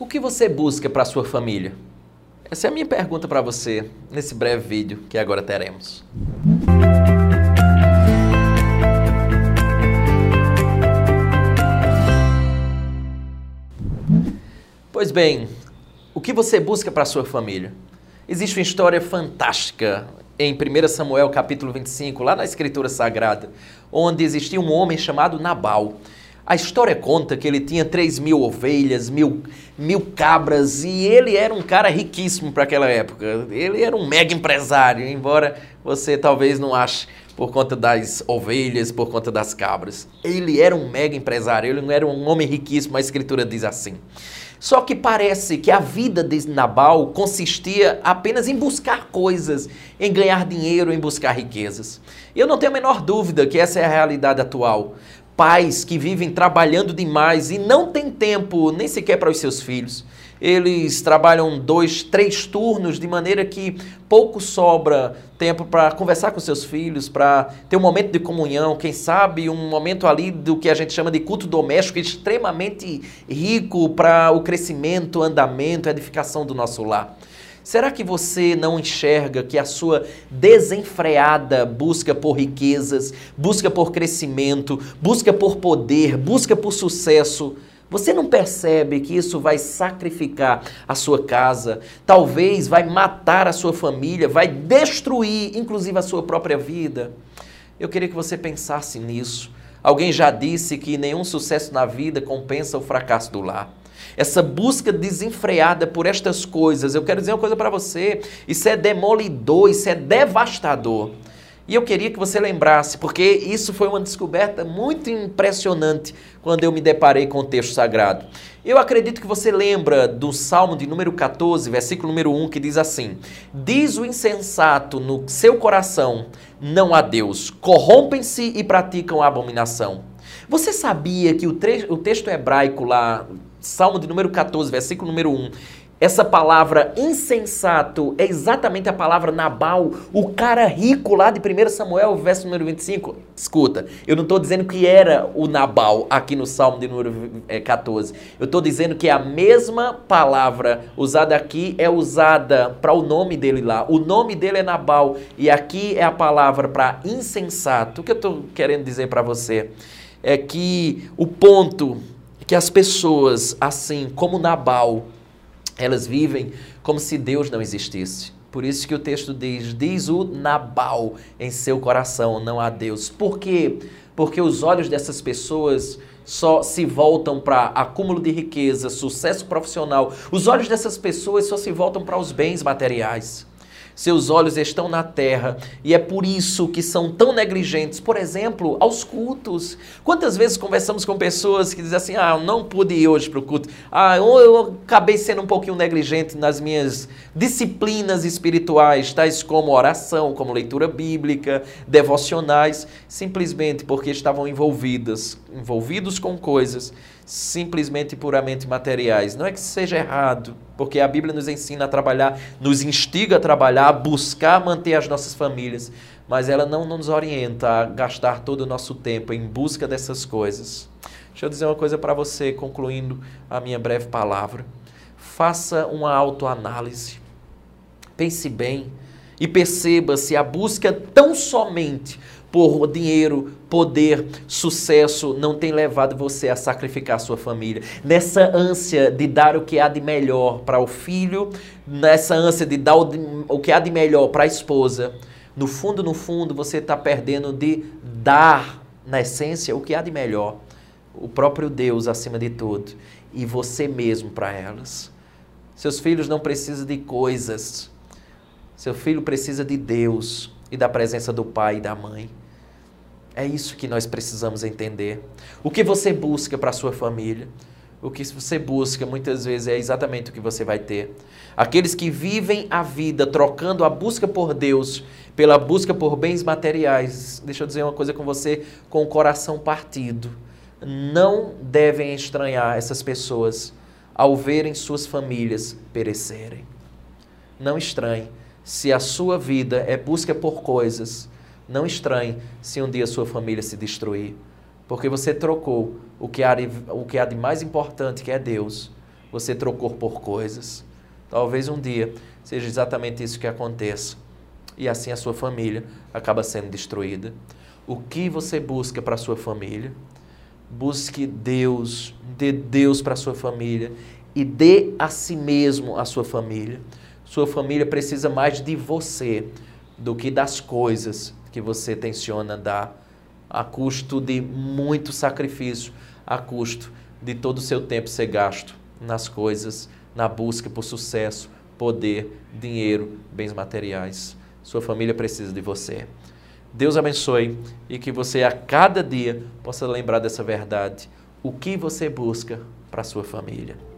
O que você busca para sua família? Essa é a minha pergunta para você nesse breve vídeo que agora teremos. Pois bem, o que você busca para sua família? Existe uma história fantástica em 1 Samuel capítulo 25, lá na Escritura Sagrada, onde existia um homem chamado Nabal. A história conta que ele tinha 3 mil ovelhas, mil, mil cabras, e ele era um cara riquíssimo para aquela época. Ele era um mega empresário, embora você talvez não ache por conta das ovelhas, por conta das cabras. Ele era um mega empresário, ele não era um homem riquíssimo, a escritura diz assim. Só que parece que a vida de Nabal consistia apenas em buscar coisas, em ganhar dinheiro, em buscar riquezas. Eu não tenho a menor dúvida que essa é a realidade atual pais que vivem trabalhando demais e não têm tempo nem sequer para os seus filhos. Eles trabalham dois, três turnos de maneira que pouco sobra tempo para conversar com seus filhos, para ter um momento de comunhão, quem sabe um momento ali do que a gente chama de culto doméstico extremamente rico para o crescimento, andamento, edificação do nosso lar. Será que você não enxerga que a sua desenfreada busca por riquezas, busca por crescimento, busca por poder, busca por sucesso, você não percebe que isso vai sacrificar a sua casa, talvez vai matar a sua família, vai destruir inclusive a sua própria vida? Eu queria que você pensasse nisso. Alguém já disse que nenhum sucesso na vida compensa o fracasso do lar essa busca desenfreada por estas coisas, eu quero dizer uma coisa para você: isso é demolidor, isso é devastador. E eu queria que você lembrasse, porque isso foi uma descoberta muito impressionante quando eu me deparei com o texto sagrado. Eu acredito que você lembra do Salmo de número 14, versículo número 1, que diz assim: Diz o insensato no seu coração: Não há Deus, corrompem-se e praticam a abominação. Você sabia que o, o texto hebraico lá, Salmo de número 14, versículo número 1. Essa palavra insensato é exatamente a palavra Nabal, o cara rico lá de 1 Samuel, verso número 25. Escuta, eu não estou dizendo que era o Nabal aqui no Salmo de número 14. Eu estou dizendo que a mesma palavra usada aqui é usada para o nome dele lá. O nome dele é Nabal e aqui é a palavra para insensato. O que eu estou querendo dizer para você é que o ponto que as pessoas, assim como Nabal, elas vivem como se Deus não existisse. Por isso que o texto diz: diz o Nabal em seu coração, não há Deus. Por quê? Porque os olhos dessas pessoas só se voltam para acúmulo de riqueza, sucesso profissional. Os olhos dessas pessoas só se voltam para os bens materiais seus olhos estão na terra e é por isso que são tão negligentes, por exemplo, aos cultos. Quantas vezes conversamos com pessoas que dizem assim: ah, eu não pude ir hoje para o culto, ah, eu, eu acabei sendo um pouquinho negligente nas minhas disciplinas espirituais, tais como oração, como leitura bíblica, devocionais, simplesmente porque estavam envolvidas, envolvidos com coisas simplesmente puramente materiais. Não é que seja errado, porque a Bíblia nos ensina a trabalhar, nos instiga a trabalhar, a buscar manter as nossas famílias, mas ela não nos orienta a gastar todo o nosso tempo em busca dessas coisas. Deixa eu dizer uma coisa para você, concluindo a minha breve palavra. Faça uma autoanálise. Pense bem e perceba se a busca tão somente por dinheiro, poder, sucesso não tem levado você a sacrificar sua família. Nessa ânsia de dar o que há de melhor para o filho, nessa ânsia de dar o, o que há de melhor para a esposa, no fundo, no fundo, você está perdendo de dar, na essência, o que há de melhor. O próprio Deus acima de tudo. E você mesmo para elas. Seus filhos não precisam de coisas. Seu filho precisa de Deus e da presença do pai e da mãe. É isso que nós precisamos entender. O que você busca para a sua família? O que você busca muitas vezes é exatamente o que você vai ter. Aqueles que vivem a vida trocando a busca por Deus pela busca por bens materiais, deixa eu dizer uma coisa com você, com o coração partido, não devem estranhar essas pessoas ao verem suas famílias perecerem. Não estranhe se a sua vida é busca por coisas não estranhe se um dia sua família se destruir, porque você trocou o que há o que há de mais importante, que é Deus, você trocou por coisas. Talvez um dia seja exatamente isso que aconteça. E assim a sua família acaba sendo destruída. O que você busca para a sua família? Busque Deus, dê Deus para a sua família e dê a si mesmo a sua família. Sua família precisa mais de você do que das coisas que você tenciona dar, a custo de muito sacrifício, a custo de todo o seu tempo ser gasto nas coisas, na busca por sucesso, poder, dinheiro, bens materiais. Sua família precisa de você. Deus abençoe e que você a cada dia possa lembrar dessa verdade. O que você busca para sua família?